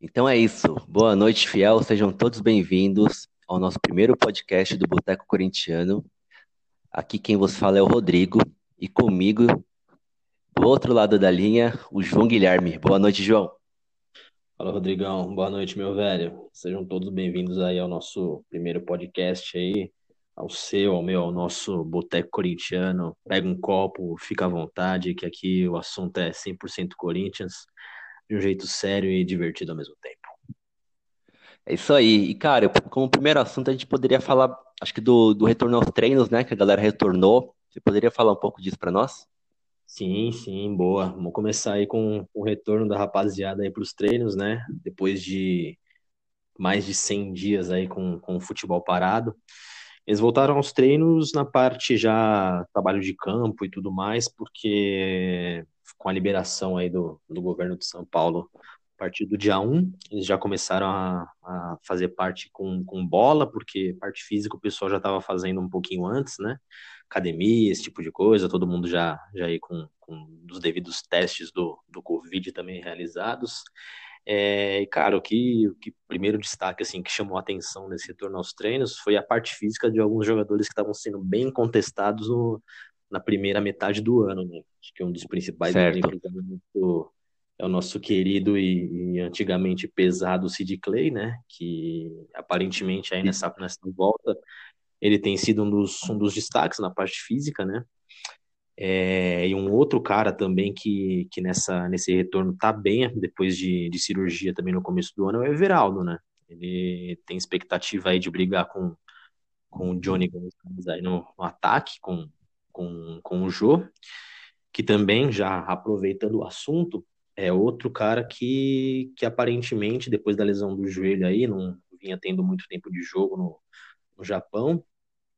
Então é isso. Boa noite, fiel. Sejam todos bem-vindos ao nosso primeiro podcast do Boteco Corintiano. Aqui quem vos fala é o Rodrigo e comigo, do outro lado da linha, o João Guilherme. Boa noite, João. Fala, Rodrigão. Boa noite, meu velho. Sejam todos bem-vindos aí ao nosso primeiro podcast aí, ao seu, ao meu, ao nosso Boteco Corintiano. Pega um copo, fica à vontade, que aqui o assunto é 100% Corinthians de um jeito sério e divertido ao mesmo tempo. É isso aí. E, cara, como primeiro assunto, a gente poderia falar, acho que do, do retorno aos treinos, né? Que a galera retornou. Você poderia falar um pouco disso para nós? Sim, sim, boa. Vamos começar aí com o retorno da rapaziada aí para os treinos, né? Depois de mais de 100 dias aí com, com o futebol parado. Eles voltaram aos treinos na parte já trabalho de campo e tudo mais, porque com a liberação aí do, do governo de São Paulo, a partir do dia 1, eles já começaram a, a fazer parte com, com bola, porque parte física o pessoal já estava fazendo um pouquinho antes, né? Academia, esse tipo de coisa, todo mundo já, já aí com, com os devidos testes do, do Covid também realizados. É, cara, o que, o que primeiro destaque assim que chamou a atenção nesse retorno aos treinos foi a parte física de alguns jogadores que estavam sendo bem contestados no, na primeira metade do ano, né? Acho que um dos principais exemplos é o nosso querido e, e, antigamente pesado Sid Clay, né? Que aparentemente aí nessa, nessa volta ele tem sido um dos, um dos destaques na parte física, né? É, e um outro cara também que, que nessa, nesse retorno tá bem depois de, de cirurgia também no começo do ano é o Everaldo, né? Ele tem expectativa aí de brigar com, com o Johnny Gonzalez aí no, no ataque, com, com, com o Jô, que também, já aproveitando o assunto, é outro cara que, que aparentemente, depois da lesão do joelho aí, não vinha tendo muito tempo de jogo no, no Japão,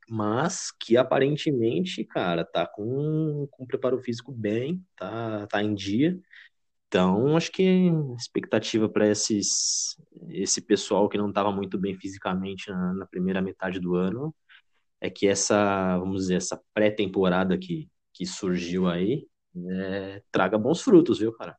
mas que aparentemente, cara, tá com, com preparo físico bem, tá, tá em dia. Então, acho que a expectativa para esses esse pessoal que não estava muito bem fisicamente na, na, primeira metade do ano é que essa, vamos dizer, essa pré-temporada que, que surgiu aí é, traga bons frutos, viu, cara?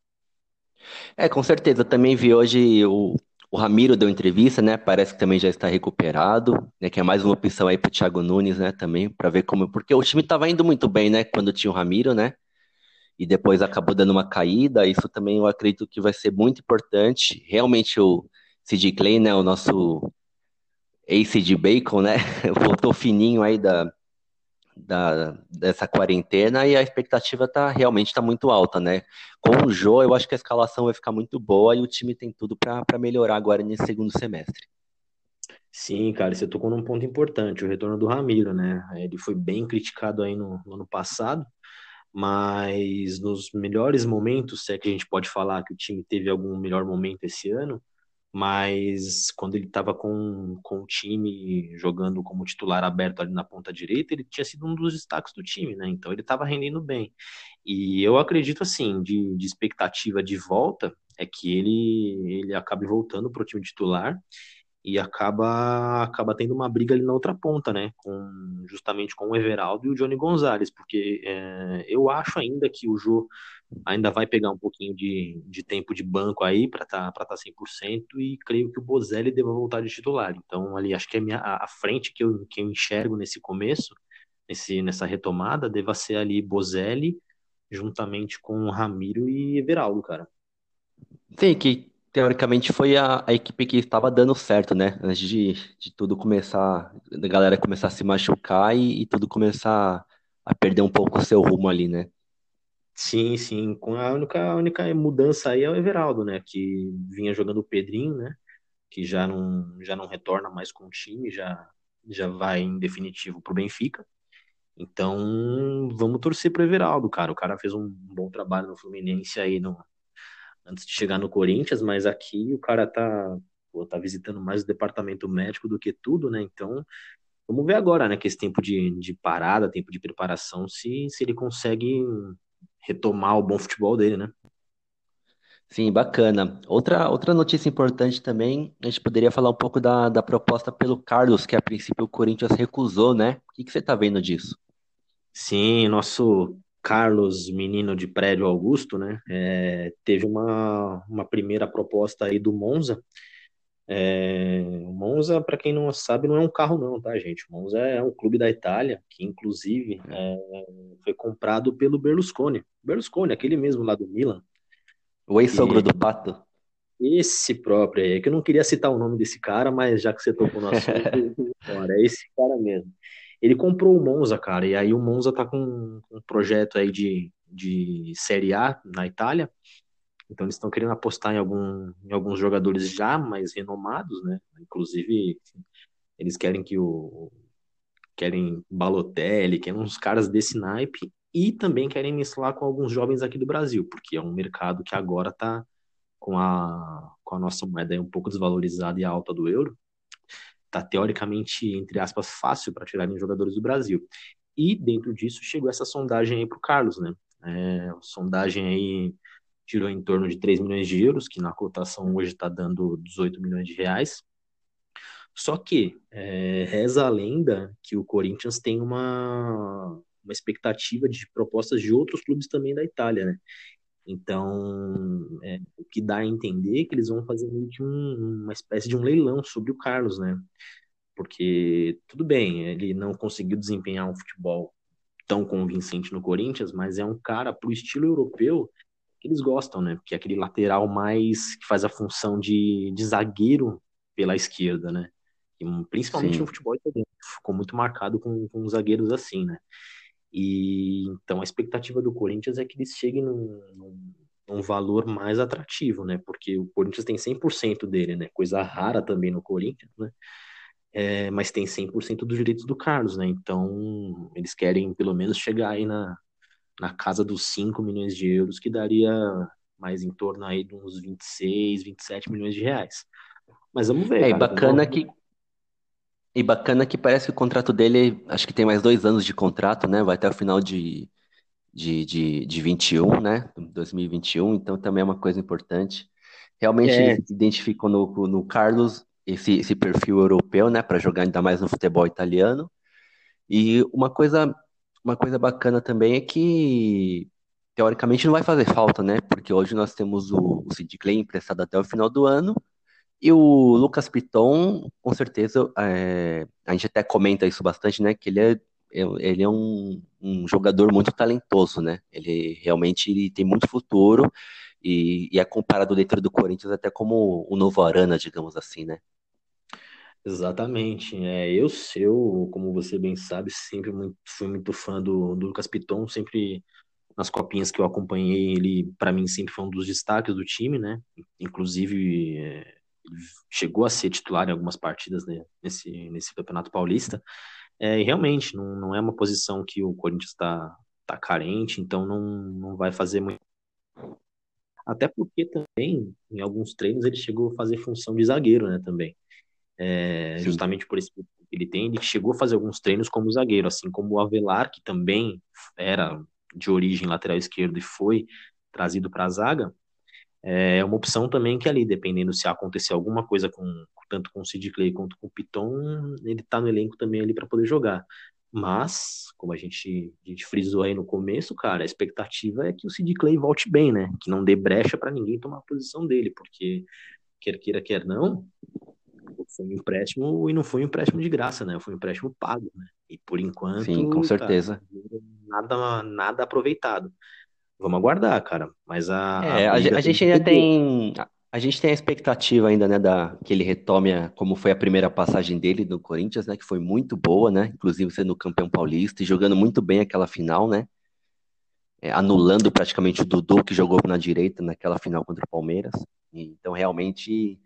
É, com certeza. Também vi hoje o, o Ramiro deu entrevista, né? Parece que também já está recuperado, né? Que é mais uma opção aí para o Thiago Nunes, né? Também para ver como, porque o time estava indo muito bem, né? Quando tinha o Ramiro, né? E depois acabou dando uma caída. Isso também eu acredito que vai ser muito importante. Realmente o Sid Clay, né? O nosso Ace de Bacon, né? Voltou fininho aí da, da, dessa quarentena e a expectativa tá realmente tá muito alta, né? Com o Jô, eu acho que a escalação vai ficar muito boa e o time tem tudo para melhorar agora nesse segundo semestre. Sim, cara, você tocou num ponto importante, o retorno do Ramiro, né? Ele foi bem criticado aí no, no ano passado, mas nos melhores momentos, se é que a gente pode falar que o time teve algum melhor momento esse ano, mas quando ele estava com, com o time jogando como titular aberto ali na ponta direita, ele tinha sido um dos destaques do time, né? Então ele estava rendendo bem. E eu acredito, assim, de, de expectativa de volta, é que ele, ele acabe voltando para o time titular e acaba acaba tendo uma briga ali na outra ponta, né? Com, justamente com o Everaldo e o Johnny Gonzalez, porque é, eu acho ainda que o Jô ainda vai pegar um pouquinho de, de tempo de banco aí para estar tá, tá 100% e creio que o Bozelli deva voltar de titular. Então, ali acho que a, minha, a, frente que eu, que eu enxergo nesse começo, nesse, nessa retomada, deva ser ali Bozelli juntamente com Ramiro e Everaldo, cara. Sim, que teoricamente foi a, a equipe que estava dando certo, né? Antes de, de tudo começar, da galera começar a se machucar e, e tudo começar a perder um pouco o seu rumo ali, né? Sim, sim. Com a única, a única mudança aí é o Everaldo, né? Que vinha jogando o Pedrinho, né? Que já não, já não retorna mais com o time, já, já vai em definitivo pro Benfica. Então, vamos torcer pro Everaldo, cara. O cara fez um bom trabalho no Fluminense aí no, antes de chegar no Corinthians, mas aqui o cara tá, pô, tá visitando mais o departamento médico do que tudo, né? Então, vamos ver agora, né? Que esse tempo de, de parada, tempo de preparação, se, se ele consegue retomar o bom futebol dele, né? Sim, bacana. Outra, outra notícia importante também, a gente poderia falar um pouco da, da proposta pelo Carlos, que a princípio o Corinthians recusou, né? O que, que você tá vendo disso? Sim, nosso Carlos Menino de Prédio Augusto, né? É, teve uma, uma primeira proposta aí do Monza. É, o Monza, para quem não sabe, não é um carro não, tá, gente? O Monza é um clube da Itália que, inclusive, é, foi comprado pelo Berlusconi. Berlusconi, aquele mesmo lá do Milan. O ex-sogro do Pato. Esse próprio aí, é que eu não queria citar o nome desse cara, mas já que você tocou no assunto, é esse cara mesmo. Ele comprou o Monza, cara, e aí o Monza tá com um projeto aí de, de Série A na Itália. Então eles estão querendo apostar em, algum, em alguns jogadores já mais renomados, né? Inclusive, eles querem que o. Querem Balotelli, querem uns caras desse naipe, e também querem mesclar com alguns jovens aqui do Brasil, porque é um mercado que agora tá com a, com a nossa moeda um pouco desvalorizada e alta do euro tá teoricamente, entre aspas, fácil para tirarem jogadores do Brasil. E dentro disso chegou essa sondagem aí para o Carlos, né? É, sondagem aí tirou em torno de 3 milhões de euros, que na cotação hoje está dando 18 milhões de reais. Só que é, reza a lenda que o Corinthians tem uma, uma expectativa de propostas de outros clubes também da Itália, né? Então, é, o que dá a entender é que eles vão fazer meio que um, uma espécie de um leilão sobre o Carlos, né? Porque, tudo bem, ele não conseguiu desempenhar um futebol tão convincente no Corinthians, mas é um cara pro estilo europeu que eles gostam, né? Que é aquele lateral mais que faz a função de, de zagueiro pela esquerda, né? E, principalmente Sim. no futebol italiano, ficou muito marcado com, com zagueiros assim, né? E então a expectativa do Corinthians é que eles cheguem num, num, num valor mais atrativo, né? Porque o Corinthians tem 100% dele, né? Coisa rara também no Corinthians, né? É, mas tem 100% dos direitos do Carlos, né? Então eles querem pelo menos chegar aí na, na casa dos 5 milhões de euros, que daria mais em torno aí de uns 26, 27 milhões de reais. Mas vamos ver. É, cara, bacana que e bacana que parece que o contrato dele, acho que tem mais dois anos de contrato, né? Vai até o final de, de, de, de 21, né? 2021, então também é uma coisa importante. Realmente é. identificou no, no Carlos esse, esse perfil europeu, né? Para jogar ainda mais no futebol italiano. E uma coisa, uma coisa bacana também é que teoricamente não vai fazer falta, né? Porque hoje nós temos o, o Sid Clay emprestado até o final do ano e o Lucas Piton, com certeza, é, a gente até comenta isso bastante, né? Que ele é, ele é um, um jogador muito talentoso, né? Ele realmente ele tem muito futuro e, e é comparado dentro do Corinthians até como o novo Arana, digamos assim, né? Exatamente. É, eu, eu, como você bem sabe, sempre muito, fui muito fã do, do Lucas Piton, sempre nas copinhas que eu acompanhei, ele para mim sempre foi um dos destaques do time, né? Inclusive chegou a ser titular em algumas partidas né, nesse, nesse Campeonato Paulista. É, e realmente, não, não é uma posição que o Corinthians está tá carente, então não, não vai fazer muito. Até porque também, em alguns treinos, ele chegou a fazer função de zagueiro, né, também. É, justamente por esse que ele tem, ele chegou a fazer alguns treinos como zagueiro, assim como o Avelar, que também era de origem lateral esquerdo e foi trazido para a zaga, é uma opção também que ali, dependendo se acontecer alguma coisa com tanto com o Sid Clay quanto com o Piton, ele tá no elenco também ali para poder jogar. Mas, como a gente, a gente frisou aí no começo, cara, a expectativa é que o Sid Clay volte bem, né? Que não dê brecha para ninguém tomar a posição dele, porque quer queira, quer não, foi um empréstimo e não foi um empréstimo de graça, né? Foi um empréstimo pago, né? E por enquanto, Sim, com certeza. Cara, nada, nada aproveitado. Vamos aguardar, cara. Mas a. É, a, a, a gente ainda tem. A gente tem a expectativa ainda, né, da, que ele retome a, como foi a primeira passagem dele no Corinthians, né, que foi muito boa, né, inclusive sendo campeão paulista e jogando muito bem aquela final, né, é, anulando praticamente o Dudu que jogou na direita naquela final contra o Palmeiras. E, então, realmente,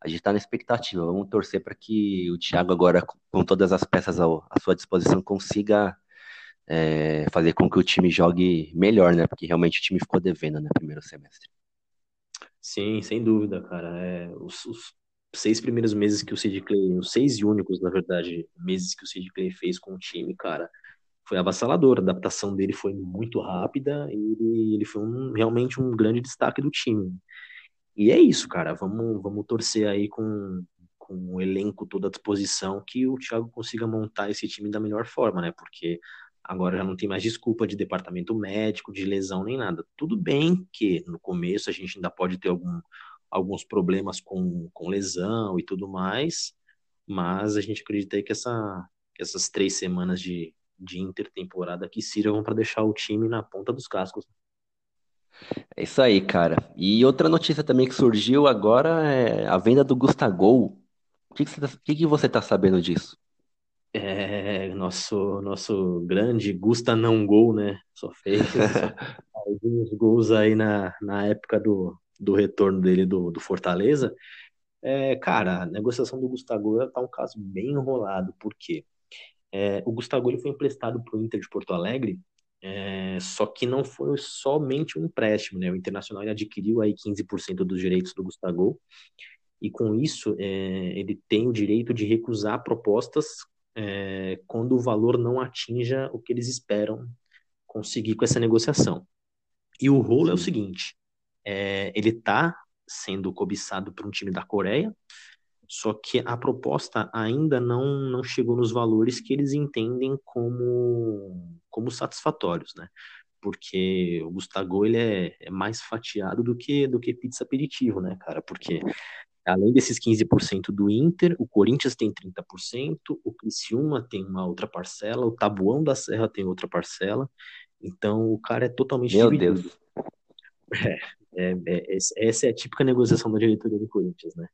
a gente está na expectativa. Vamos torcer para que o Thiago agora, com todas as peças ao, à sua disposição, consiga é, fazer com que o time jogue melhor, né? Porque realmente o time ficou devendo no né, primeiro semestre. Sim, sem dúvida, cara. É, os, os, seis primeiros meses que o Sid Clay, os seis e únicos, na verdade, meses que o Sid Clay fez com o time, cara, foi avassalador. A adaptação dele foi muito rápida e ele, ele foi um, realmente um grande destaque do time. E é isso, cara. Vamos, vamos torcer aí com, com o elenco todo à disposição que o Thiago consiga montar esse time da melhor forma, né? Porque Agora já não tem mais desculpa de departamento médico, de lesão nem nada. Tudo bem que no começo a gente ainda pode ter algum, alguns problemas com, com lesão e tudo mais, mas a gente acredita que, essa, que essas três semanas de, de intertemporada aqui sirvam para deixar o time na ponta dos cascos. É isso aí, cara. E outra notícia também que surgiu agora é a venda do Gustavo. O que, que, você, tá, que, que você tá sabendo disso? É, nosso, nosso grande Gusta não gol, né? Só fez alguns gols aí na, na época do, do retorno dele do, do Fortaleza. É, cara, a negociação do Gustavo tá um caso bem enrolado, porque é, o Gustavo ele foi emprestado para o Inter de Porto Alegre, é, só que não foi somente um empréstimo, né? O Internacional adquiriu aí 15% dos direitos do Gustavo, e com isso é, ele tem o direito de recusar propostas é, quando o valor não atinja o que eles esperam conseguir com essa negociação. E o rolo é o seguinte: é, ele está sendo cobiçado por um time da Coreia, só que a proposta ainda não, não chegou nos valores que eles entendem como, como satisfatórios, né? Porque o Gustavo ele é, é mais fatiado do que do que pizza aperitivo, né, cara? Porque além desses 15% do Inter, o Corinthians tem 30%, o Criciúma tem uma outra parcela, o Tabuão da Serra tem outra parcela. Então o cara é totalmente Meu dividido. Deus. É, é, é, essa é a típica negociação da diretoria do Corinthians, né?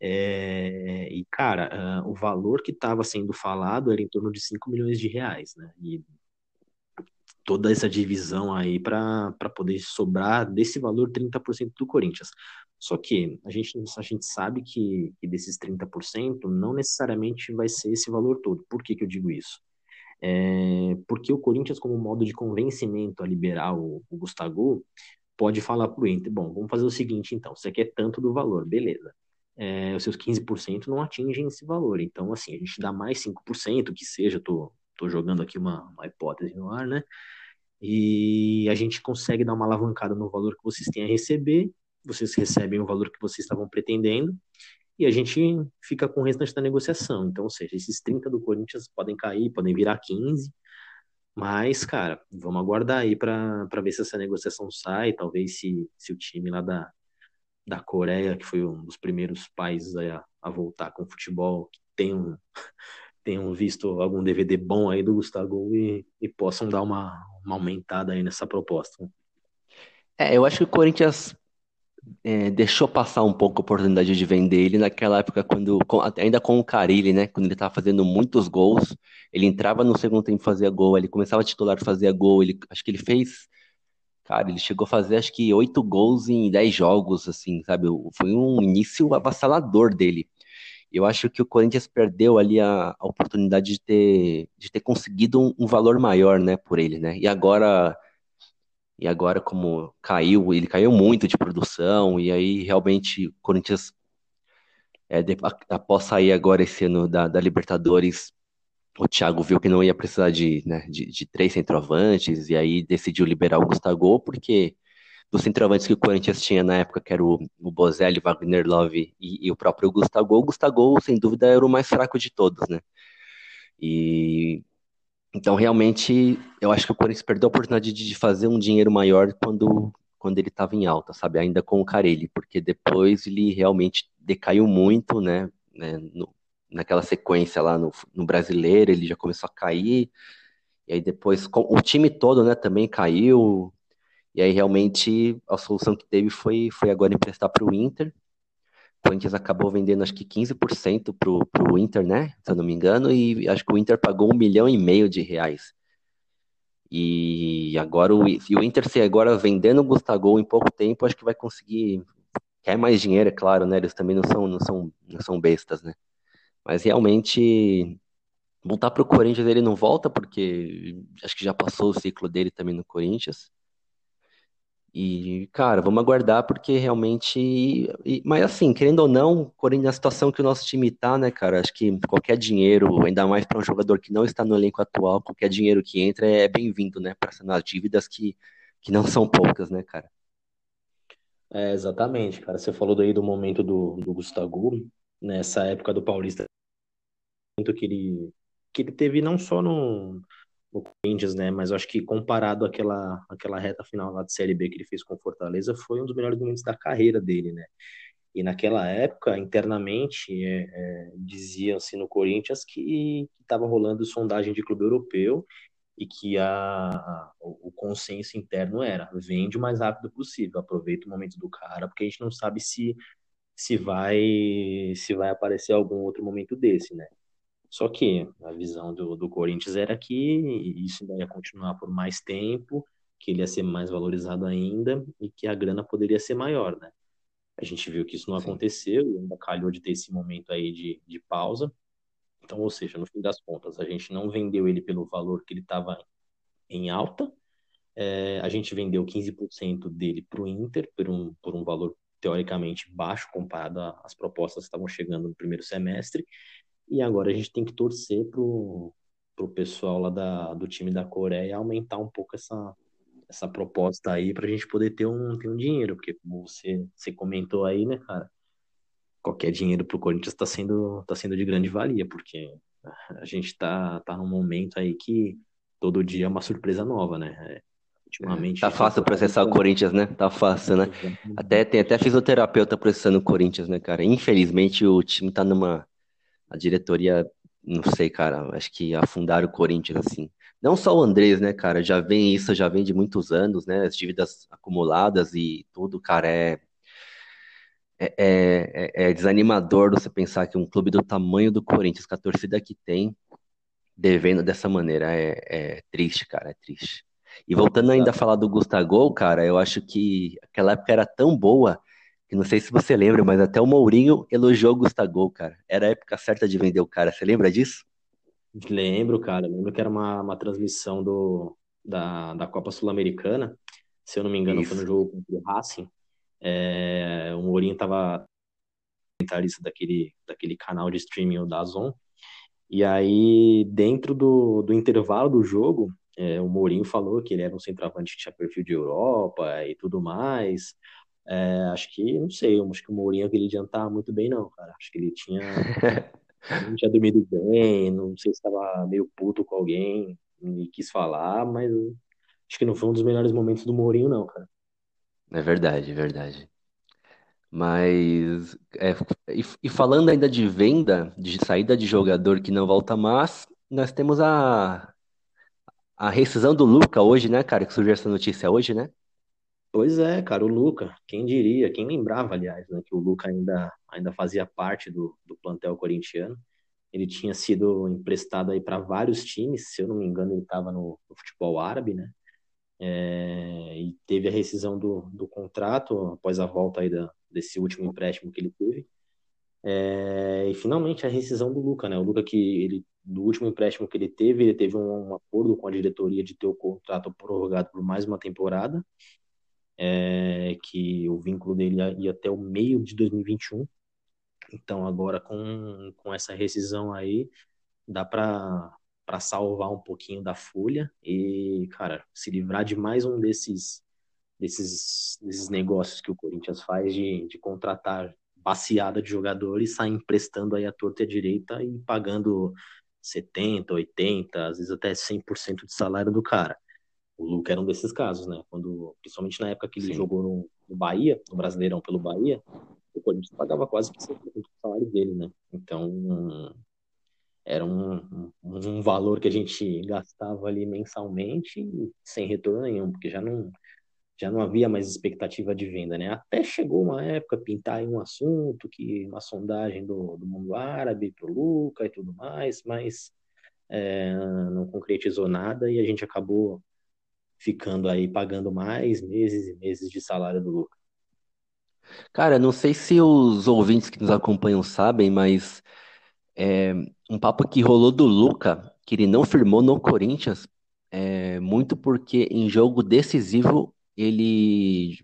É, e, cara, uh, o valor que estava sendo falado era em torno de 5 milhões de reais, né? E toda essa divisão aí para poder sobrar desse valor 30% do Corinthians. Só que a gente, a gente sabe que, que desses 30% não necessariamente vai ser esse valor todo. Por que, que eu digo isso? É, porque o Corinthians, como modo de convencimento a liberar o, o Gustavo, pode falar para o Inter, bom, vamos fazer o seguinte então, você quer tanto do valor, beleza. É, os seus 15% não atingem esse valor, então assim, a gente dá mais 5%, que seja, tô, tô jogando aqui uma, uma hipótese no ar, né? E a gente consegue dar uma alavancada no valor que vocês têm a receber, vocês recebem o valor que vocês estavam pretendendo, e a gente fica com o restante da negociação. Então, ou seja, esses 30 do Corinthians podem cair, podem virar 15, mas, cara, vamos aguardar aí para ver se essa negociação sai, talvez se, se o time lá da, da Coreia, que foi um dos primeiros países a, a voltar com futebol, que tem um, tenham visto algum DVD bom aí do Gustavo e, e possam dar uma, uma aumentada aí nessa proposta. É, eu acho que o Corinthians é, deixou passar um pouco a oportunidade de vender ele naquela época, quando com, ainda com o Carilli, né? Quando ele estava fazendo muitos gols, ele entrava no segundo tempo fazia gol, ele começava a titular fazia gol, ele, acho que ele fez, cara, ele chegou a fazer acho que oito gols em dez jogos, assim, sabe? Foi um início avassalador dele. Eu acho que o Corinthians perdeu ali a, a oportunidade de ter, de ter conseguido um, um valor maior, né, por ele, né? E agora e agora, como caiu, ele caiu muito de produção, e aí realmente o Corinthians, é, após sair agora esse ano da, da, Libertadores, o Thiago viu que não ia precisar de, né, de, de, três centroavantes, e aí decidiu liberar o Gustavo, porque dos centroavantes que o Corinthians tinha na época, que era o, o Bozelli, Wagner Love e, e o próprio Gustavo, o Gustavo, sem dúvida, era o mais fraco de todos, né? E então, realmente, eu acho que o Corinthians perdeu a oportunidade de fazer um dinheiro maior quando, quando ele estava em alta, sabe? Ainda com o Carelli, porque depois ele realmente decaiu muito, né? né no, naquela sequência lá no, no brasileiro, ele já começou a cair, e aí depois o time todo, né, também caiu, e aí realmente a solução que teve foi, foi agora emprestar para o Inter, Corinthians acabou vendendo acho que 15% pro, pro Inter, né? Se eu não me engano, e acho que o Inter pagou um milhão e meio de reais. E agora o, e o Inter se agora vendendo o Gustavo em pouco tempo, acho que vai conseguir. Quer mais dinheiro, é claro, né? Eles também não são, não são, não são bestas, né? Mas realmente voltar para o Corinthians ele não volta, porque acho que já passou o ciclo dele também no Corinthians. E, cara, vamos aguardar porque realmente. e- mas assim, querendo ou não, Corinthians, na situação que o nosso time tá, né, cara? Acho que qualquer dinheiro, ainda mais para um jogador que não está no elenco atual, qualquer dinheiro que entra é bem-vindo, né? Para sanar dívidas que, que não são poucas, né, cara? É, exatamente, cara. Você falou daí do momento do, do Gustavo, nessa época do Paulista, que ele, que ele teve não só no, no Corinthians, né? Mas eu acho que comparado àquela, àquela reta final lá de Série B que ele fez com Fortaleza, foi um dos melhores momentos da carreira dele, né? E naquela época, internamente, é, é, diziam-se no Corinthians que estava rolando sondagem de clube europeu e que a, a, o consenso interno era vende o mais rápido possível, aproveita o momento do cara, porque a gente não sabe se se vai se vai aparecer algum outro momento desse, né? Só que a visão do, do Corinthians era que isso ia continuar por mais tempo, que ele ia ser mais valorizado ainda e que a grana poderia ser maior, né? A gente viu que isso não Sim. aconteceu e ainda calhou de ter esse momento aí de, de pausa. Então, ou seja, no fim das contas, a gente não vendeu ele pelo valor que ele estava em alta, é, a gente vendeu 15% dele para o Inter por um, por um valor teoricamente baixo comparado às propostas que estavam chegando no primeiro semestre, e agora a gente tem que torcer pro, pro pessoal lá da, do time da Coreia aumentar um pouco essa, essa proposta aí para a gente poder ter um, ter um dinheiro, porque como você, você comentou aí, né, cara, qualquer dinheiro pro Corinthians está sendo, tá sendo de grande valia, porque a gente tá, tá num momento aí que todo dia é uma surpresa nova, né? É, ultimamente. Tá fácil processar o Corinthians, né? Tá fácil, né? Até, tem até fisioterapeuta processando o Corinthians, né, cara? Infelizmente o time tá numa a diretoria, não sei, cara, acho que afundaram o Corinthians assim. Não só o Andrés, né, cara, já vem isso, já vem de muitos anos, né, as dívidas acumuladas e tudo, cara, é, é, é, é desanimador você pensar que um clube do tamanho do Corinthians, com a torcida que tem, devendo dessa maneira, é, é triste, cara, é triste. E voltando ainda a falar do Gustavo, cara, eu acho que aquela época era tão boa que não sei se você lembra, mas até o Mourinho elogiou o Gustavo, cara. Era a época certa de vender o cara. Você lembra disso? Lembro, cara. Lembro que era uma, uma transmissão do, da, da Copa Sul-Americana. Se eu não me engano, Isso. foi no jogo contra o Racing. É, o Mourinho tava comentarista daquele, daquele canal de streaming da Zon. E aí, dentro do, do intervalo do jogo, é, o Mourinho falou que ele era um centroavante que tinha perfil de Europa e tudo mais. É, acho que, não sei, acho que o Mourinho aquele dia não tava muito bem, não, cara. Acho que ele tinha, não tinha dormido bem, não sei se estava meio puto com alguém e quis falar, mas acho que não foi um dos melhores momentos do Mourinho, não, cara. É verdade, é verdade. Mas, é, e, e, falando ainda de venda, de saída de jogador que não volta mais, nós temos a, a rescisão do Luca hoje, né, cara? Que surgiu essa notícia hoje, né? Pois é, cara, o Luca, quem diria, quem lembrava, aliás, né, que o Luca ainda, ainda fazia parte do, do plantel corintiano. Ele tinha sido emprestado aí para vários times, se eu não me engano, ele estava no, no, futebol árabe, né? É, e teve a rescisão do, do contrato após a volta aí da, desse último empréstimo que ele teve. É, e finalmente a rescisão do Luca, né? O Luca que ele do último empréstimo que ele teve, ele teve um, um acordo com a diretoria de ter o contrato prorrogado por mais uma temporada é, que o vínculo dele ia até o meio de 2021. Então, agora com, com essa rescisão aí, dá para para salvar um pouquinho da folha e, cara, se livrar de mais um desses desses, desses negócios que o Corinthians faz de, de contratar baseada de jogadores sair emprestando aí a torta e a direita e pagando 70, 80, às vezes até 100% de salário do cara. O Luca era um desses casos, né? Quando, principalmente na época que ele Sim. jogou no, no, Bahia, no Brasileirão pelo Bahia, o Corinthians pagava quase 100% do salário dele, né? Então, era um, um, um, valor que a gente gastava ali mensalmente sem retorno nenhum, porque já não, já não havia mais expectativa de venda, né? Até chegou uma época pintar aí um assunto, que uma sondagem do, do mundo árabe para o Luca e tudo mais, mas é, não concretizou nada e a gente acabou ficando aí pagando mais meses e meses de salário do Luca. Cara, não sei se os ouvintes que nos acompanham sabem, mas é, um papo que rolou do Luca, que ele não firmou no Corinthians, é, muito porque em jogo decisivo ele,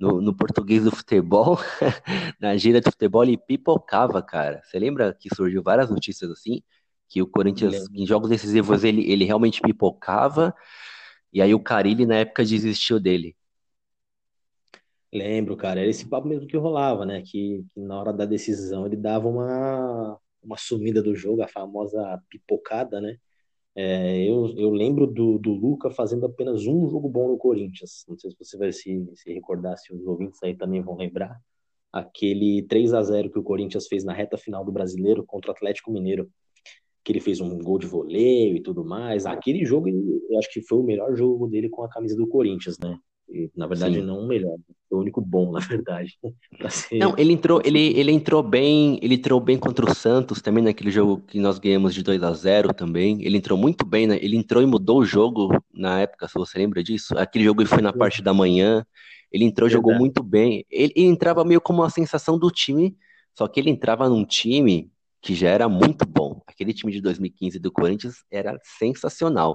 no, no português do futebol, na gira do futebol, ele pipocava, cara. Você lembra que surgiu várias notícias assim? Que o Corinthians, em jogos decisivos, ele, ele realmente pipocava e aí o Carilli, na época, desistiu dele. Lembro, cara, era esse papo mesmo que rolava, né? Que, que, na hora da decisão ele dava uma, uma sumida do jogo, a famosa pipocada, né? É, eu, eu lembro do, do Luca fazendo apenas um jogo bom no Corinthians. Não sei se você vai se, se recordar, se os ouvintes aí também vão lembrar. Aquele 3 a 0 que o Corinthians fez na reta final do Brasileiro contra o Atlético Mineiro. Que ele fez um gol de voleio e tudo mais. Aquele jogo, eu acho que foi o melhor jogo dele com a camisa do Corinthians, né? E, na verdade, Sim. não o melhor, foi o único bom, na verdade. ser... Não, ele entrou, ele, ele entrou bem, ele entrou bem contra o Santos também naquele jogo que nós ganhamos de 2 a 0 também. Ele entrou muito bem, né? Ele entrou e mudou o jogo na época, se você lembra disso. Aquele jogo foi na parte da manhã. Ele entrou, Verdade. jogou muito bem. Ele, ele entrava meio como uma sensação do time, só que ele entrava num time que já era muito bom. Aquele time de 2015 do Corinthians era sensacional.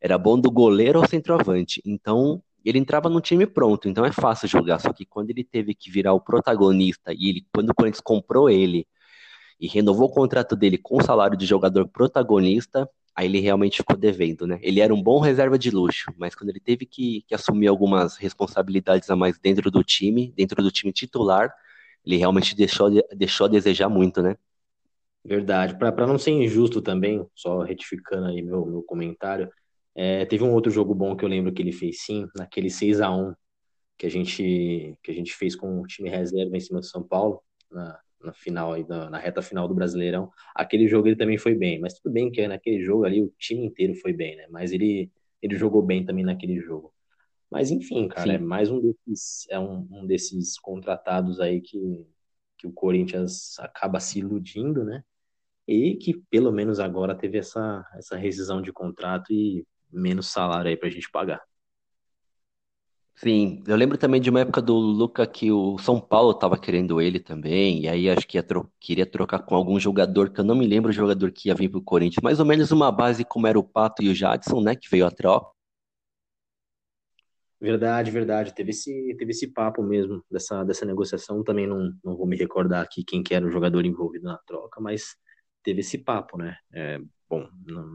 Era bom do goleiro ao centroavante. Então, ele entrava no time pronto, então é fácil jogar. Só que quando ele teve que virar o protagonista e ele, quando o Corinthians comprou ele e renovou o contrato dele com o salário de jogador protagonista, aí ele realmente ficou devendo, né? Ele era um bom reserva de luxo, mas quando ele teve que, que assumir algumas responsabilidades a mais dentro do time, dentro do time titular, ele realmente deixou, deixou a desejar muito, né? Verdade. Para não ser injusto também, só retificando aí meu, meu comentário, é, teve um outro jogo bom que eu lembro que ele fez sim, naquele 6 a 1 que a gente que a gente fez com o time reserva em cima do São Paulo na, na final aí na, na, reta final do Brasileirão. Aquele jogo ele também foi bem, mas tudo bem que naquele jogo ali o time inteiro foi bem, né? Mas ele ele jogou bem também naquele jogo. Mas enfim, cara, sim. é mais um desses é um, um desses contratados aí que que o Corinthians acaba se iludindo, né? E que pelo menos agora teve essa, essa rescisão de contrato e menos salário aí pra gente pagar. Sim, eu lembro também de uma época do Luca que o São Paulo tava querendo ele também, e aí acho que tro queria trocar com algum jogador, que eu não me lembro o jogador que ia vir pro Corinthians, mais ou menos uma base como era o Pato e o Jadson, né, que veio a troca. Verdade, verdade, teve esse, teve esse papo mesmo dessa, dessa negociação, também não, não vou me recordar aqui quem que era o jogador envolvido na troca, mas teve esse papo, né, é, bom,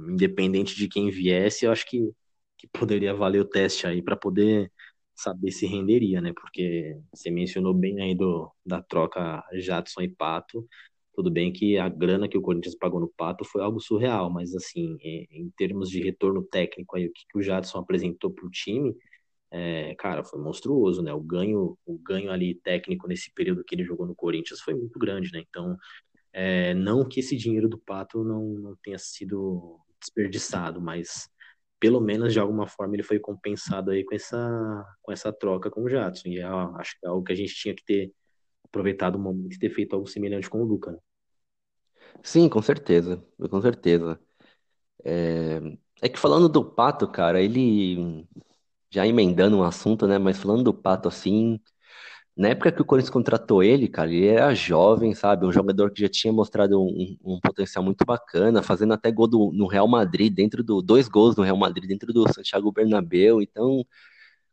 independente de quem viesse, eu acho que, que poderia valer o teste aí para poder saber se renderia, né? Porque você mencionou bem aí do, da troca Jadson e Pato. Tudo bem que a grana que o Corinthians pagou no Pato foi algo surreal, mas assim, em, em termos de retorno técnico aí, o que, que o Jadson apresentou para o time, é, cara, foi monstruoso, né? O ganho, o ganho ali técnico nesse período que ele jogou no Corinthians foi muito grande, né? Então, é, não que esse dinheiro do Pato não, não tenha sido desperdiçado, mas pelo menos de alguma forma ele foi compensado aí com essa, com essa troca com o Jadson. E é, acho que é algo que a gente tinha que ter aproveitado o momento e ter feito algo semelhante com o Luca. Né? Sim, com certeza, com certeza. É, é que falando do Pato, cara, ele já emendando um assunto, né? Mas falando do Pato assim, na época que o Corinthians contratou ele, cara, ele era jovem, sabe? Um jogador que já tinha mostrado um, um potencial muito bacana, fazendo até gol do, no Real Madrid, dentro do. Dois gols no Real Madrid, dentro do Santiago Bernabéu. Então,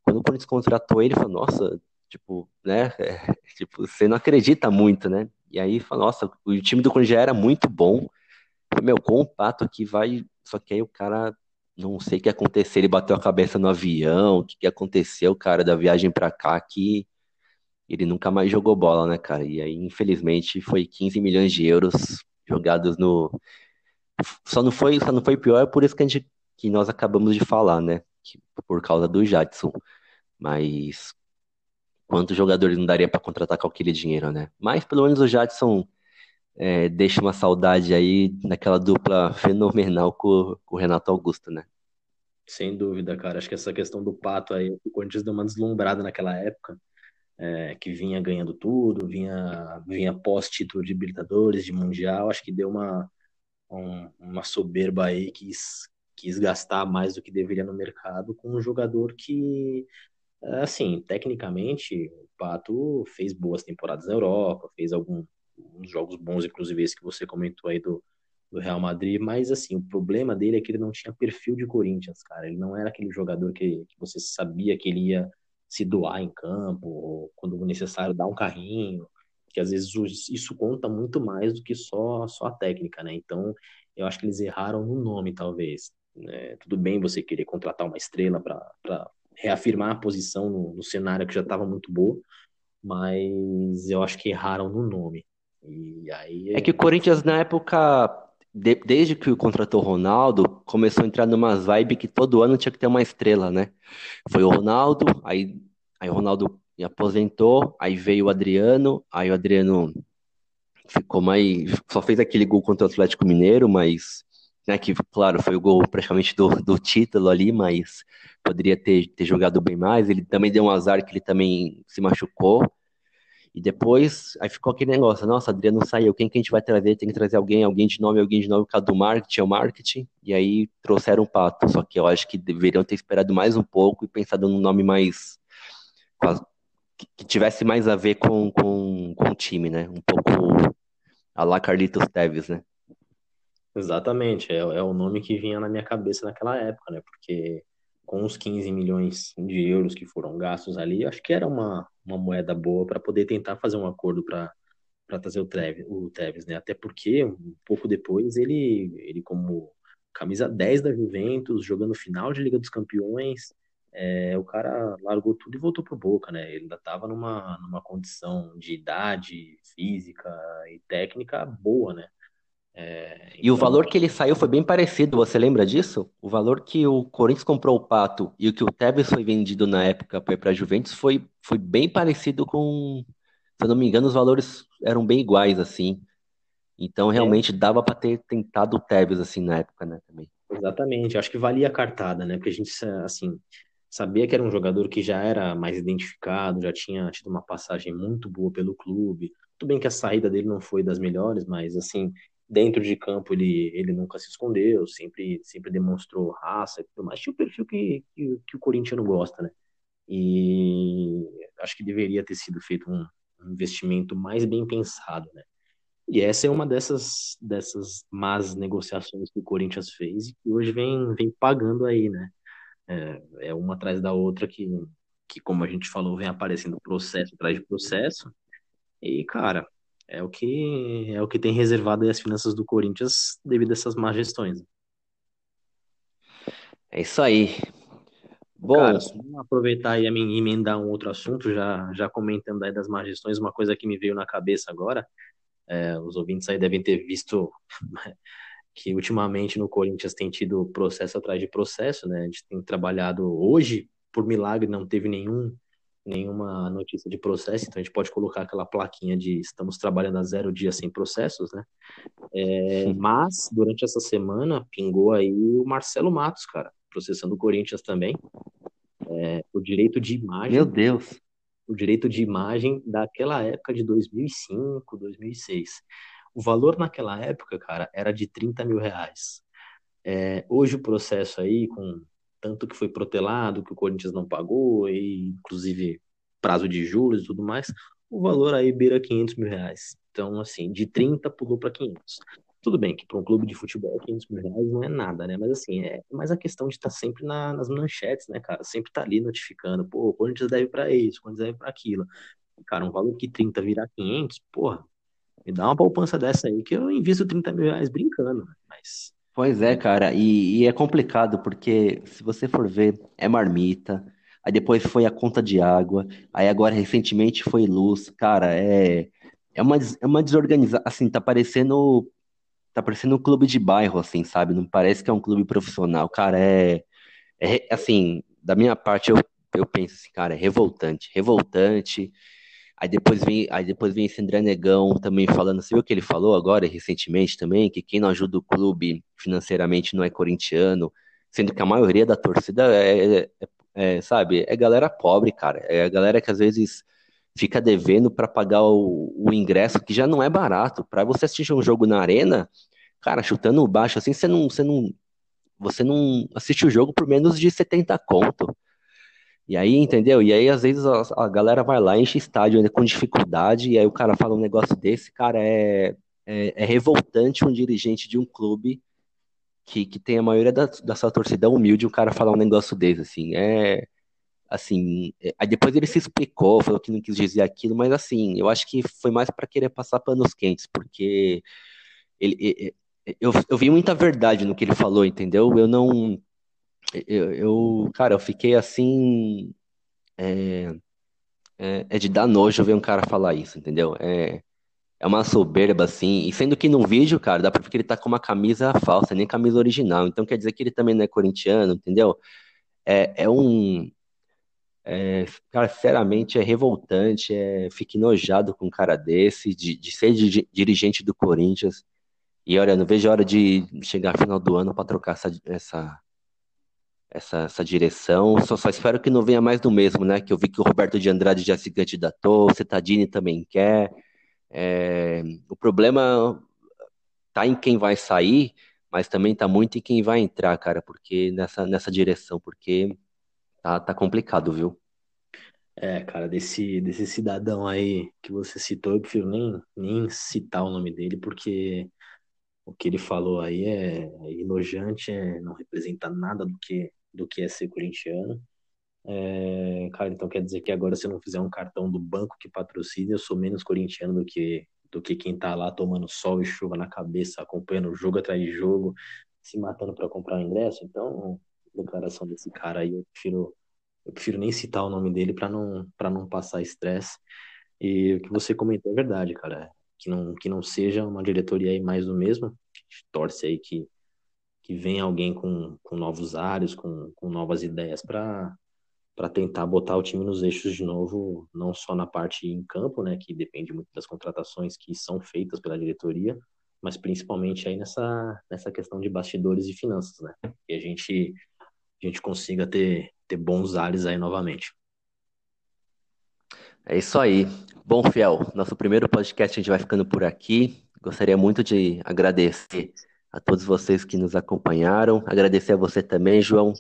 quando o Corinthians contratou ele, falou, nossa, tipo, né? É, tipo, você não acredita muito, né? E aí, falou, nossa, o time do Corinthians já era muito bom. Meu, com o Pato aqui vai. Só que aí o cara não sei o que aconteceu, ele bateu a cabeça no avião, o que, que aconteceu, cara, da viagem para cá, que ele nunca mais jogou bola, né, cara? E aí, infelizmente, foi 15 milhões de euros jogados no. Só não foi, só não foi pior, é por isso que, a gente, que nós acabamos de falar, né? Que, por causa do Jadson. Mas quantos jogadores não daria para contratar com aquele dinheiro, né? Mas pelo menos o Jadson é, deixa uma saudade aí naquela dupla fenomenal com, com o Renato Augusto, né? Sem dúvida, cara. Acho que essa questão do Pato aí, o Corinthians deu uma deslumbrada naquela época é, que vinha ganhando tudo, vinha, vinha pós-título de Libertadores, de Mundial, acho que deu uma, um, uma soberba aí, quis, quis gastar mais do que deveria no mercado com um jogador que, assim, tecnicamente, o Pato fez boas temporadas na Europa, fez alguns jogos bons, inclusive esse que você comentou aí do, do Real Madrid, mas assim, o problema dele é que ele não tinha perfil de Corinthians, cara. Ele não era aquele jogador que, que você sabia que ele ia se doar em campo, ou quando necessário dar um carrinho, que às vezes isso conta muito mais do que só, só a técnica, né? Então, eu acho que eles erraram no nome, talvez. Né? Tudo bem você querer contratar uma estrela para reafirmar a posição no, no cenário que já estava muito boa, mas eu acho que erraram no nome. E aí é que o Corinthians na época de- desde que contratou o Ronaldo, começou a entrar numa vibe que todo ano tinha que ter uma estrela, né? Foi o Ronaldo, aí, aí o Ronaldo aposentou, aí veio o Adriano, aí o Adriano ficou mais. Só fez aquele gol contra o Atlético Mineiro, mas. Né, que, claro, foi o gol praticamente do, do título ali, mas poderia ter, ter jogado bem mais. Ele também deu um azar que ele também se machucou. E depois, aí ficou aquele negócio, nossa, Adriano saiu, quem que a gente vai trazer? Tem que trazer alguém, alguém de nome, alguém de nome, causa do marketing, é o marketing, e aí trouxeram o Pato, só que eu acho que deveriam ter esperado mais um pouco e pensado num nome mais, que, tivesse mais a ver com, com, com o time, né? Um pouco a lá Carlitos Teves, né? Exatamente, é, é o nome que vinha na minha cabeça naquela época, né? Porque com os 15 milhões de euros que foram gastos ali, acho que era uma, uma moeda boa para poder tentar fazer um acordo para para trazer o Tevez, o Tevez, né? Até porque um pouco depois ele ele como camisa 10 da Juventus, jogando final de Liga dos Campeões, é, o cara largou tudo e voltou pro Boca, né? Ele ainda estava numa numa condição de idade física e técnica boa, né? É, E o valor que ele saiu foi bem parecido, você lembra disso? O valor que o Corinthians comprou o Pato e o que o Tevez foi vendido na época para a Juventus foi, foi bem parecido com, se eu não me engano, os valores eram bem iguais, assim. Então, é, realmente, dava para ter tentado o Tevez, assim, na época, né, também. exatamente. Acho que valia a cartada, né? Porque a gente, assim, sabia que era um jogador que já era mais identificado, já tinha tido uma passagem muito boa pelo clube. Tudo bem que a saída dele não foi das melhores, mas, assim, dentro de campo ele, ele nunca se escondeu, sempre, sempre demonstrou raça mais. Tinha o perfil que, que, que o corintiano gosta, né? E acho que deveria ter sido feito um, um investimento mais bem pensado, né? E essa é uma dessas, dessas más negociações que o Corinthians fez e que hoje vem, vem pagando aí, né? É, é uma atrás da outra que, que, como a gente falou, vem aparecendo processo atrás de processo. E, cara, é o que é o que tem reservado as finanças do Corinthians devido a essas más gestões. É isso aí. Cara, Bom, só aproveitar e em- emendar um outro assunto, já, já comentando aí das más gestões, uma coisa que me veio na cabeça agora, é, os ouvintes aí devem ter visto que ultimamente no Corinthians tem tido processo atrás de processo, né? A gente tem trabalhado hoje, por milagre, não teve nenhum, nenhuma notícia de processo, então a gente pode colocar aquela plaquinha de estamos trabalhando a zero dias sem processos, né? É, mas durante essa semana pingou aí o Marcelo Matos, cara, processando o Corinthians também, é, o direito de meu imagem, Deus. o direito de imagem daquela época de 2005, 2006. O valor naquela época, cara, era de 30 mil reais. É, hoje o processo aí, com tanto que foi protelado, que o Corinthians não pagou, e inclusive prazo de juros e tudo mais, o valor aí beira 500 mil reais. Então, assim, de 30 pulou para 500. Tudo bem que para um clube de futebol 500 mil reais não é nada, né? Mas assim, é mais a questão de estar sempre na- nas manchetes, né, cara? Sempre tá ali notificando, pô, o Corinthians deve para isso, o Corinthians deve para aquilo. Cara, um valor que 30 virar 500, porra, me dá uma poupança dessa aí que eu invisto 30 mil reais brincando, né? Mas Pois é, cara, e, e é complicado porque se você for ver, é marmita, aí depois foi a conta de água, aí agora recentemente foi luz, cara, é, é uma, é uma desorganização, assim, tá parecendo, tá parecendo um clube de bairro, assim, sabe? Não parece que é um clube profissional, cara, é, é assim, da minha parte eu, eu penso assim, cara, é revoltante, revoltante, Aí depois vem, aí depois vem esse André Negão também falando, você viu o que ele falou agora, recentemente também, que quem não ajuda o clube financeiramente não é corintiano, sendo que a maioria da torcida é, é- é, sabe, é galera pobre, cara. É a galera que às vezes fica devendo para pagar o, o ingresso, que já não é barato. Para você assistir um jogo na arena, cara, chutando baixo assim, você não, você não, você não assiste o jogo por menos de 70 conto. E aí, entendeu? E aí, às vezes, a, a galera vai lá, enche estádio ainda com dificuldade, e aí o cara fala um negócio desse, cara, é, é, é revoltante um dirigente de um clube que, que tem a maioria da, da sua torcida humilde, o cara falar um negócio desse, assim, é, assim, é- aí depois ele se explicou, falou que não quis dizer aquilo, mas assim, eu acho que foi mais para querer passar panos quentes, porque ele, e- e- eu, eu vi muita verdade no que ele falou, entendeu? Eu não, eu, eu cara, eu fiquei assim, é, é, é de dar nojo ver um cara falar isso, entendeu? É, é uma soberba, assim, e sendo que no vídeo, cara, dá pra ver que ele tá com uma camisa falsa, nem camisa original, então quer dizer que ele também não é corintiano, entendeu? É, é um. É, cara, sinceramente, é revoltante, é, fico enojado com um cara desse, de, de ser di- dirigente do Corinthians, e olha, não vejo a hora de chegar final do ano pra trocar essa, essa, essa, essa direção, só, só espero que não venha mais do mesmo, né? Que eu vi que o Roberto de Andrade já se candidatou, o Cetadini também quer. É, o problema tá em quem vai sair, mas também tá muito em quem vai entrar, cara, porque nessa, nessa direção, porque tá, tá complicado, viu? É, cara, desse, desse cidadão aí que você citou, eu prefiro nem, nem citar o nome dele, porque o que ele falou aí é, é é, não representa nada do que, do que é ser corintiano. É, cara, então quer dizer que agora se eu não fizer um cartão do banco que patrocina, eu sou menos corintiano do que, do que quem tá lá tomando sol e chuva na cabeça, acompanhando jogo atrás de jogo, se matando para comprar o ingresso. Então, declaração desse cara aí, eu prefiro, eu prefiro nem citar o nome dele para não, para não passar estresse. E o que você comentou é verdade, cara. Que não, que não seja uma diretoria aí mais do mesmo. A gente torce aí que, que venha alguém com, com novos ares, com, com novas ideias para para tentar botar o time nos eixos de novo, não só na parte em campo, né, que depende muito das contratações que são feitas pela diretoria, mas principalmente aí nessa, nessa questão de bastidores e finanças, né, que a gente, a gente consiga ter, ter bons ares aí novamente. É isso aí. Bom, Fiel, nosso primeiro podcast a gente vai ficando por aqui. Gostaria muito de agradecer a todos vocês que nos acompanharam, agradecer a você também, João,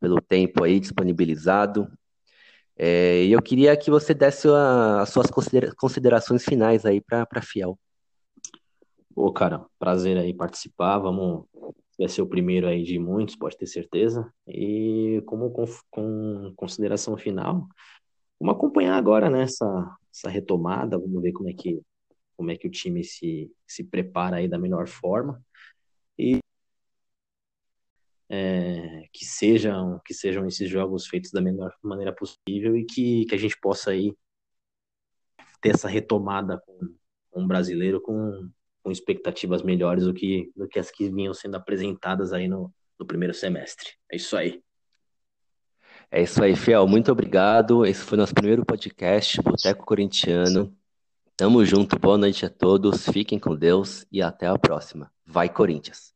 pelo tempo aí disponibilizado. É, e eu queria que você desse a, as suas considerações finais aí para a Fiel. Ô, cara, prazer aí participar. Vamos. Vai ser o primeiro aí de muitos, pode ter certeza. E como com, com consideração final, vamos acompanhar agora né, essa, essa retomada, vamos ver como é que, como é que o time se, se prepara aí da melhor forma. E é, que sejam que sejam esses jogos feitos da melhor maneira possível e que, que a gente possa aí ter essa retomada com, um brasileiro com, com expectativas melhores do que, do que as que vinham sendo apresentadas aí no, no primeiro semestre. É isso aí. É isso aí, Fiel. Muito obrigado. Esse foi nosso primeiro podcast, Boteco Corintiano. Tamo junto, boa noite a todos, fiquem com Deus e até a próxima. Vai, Corinthians!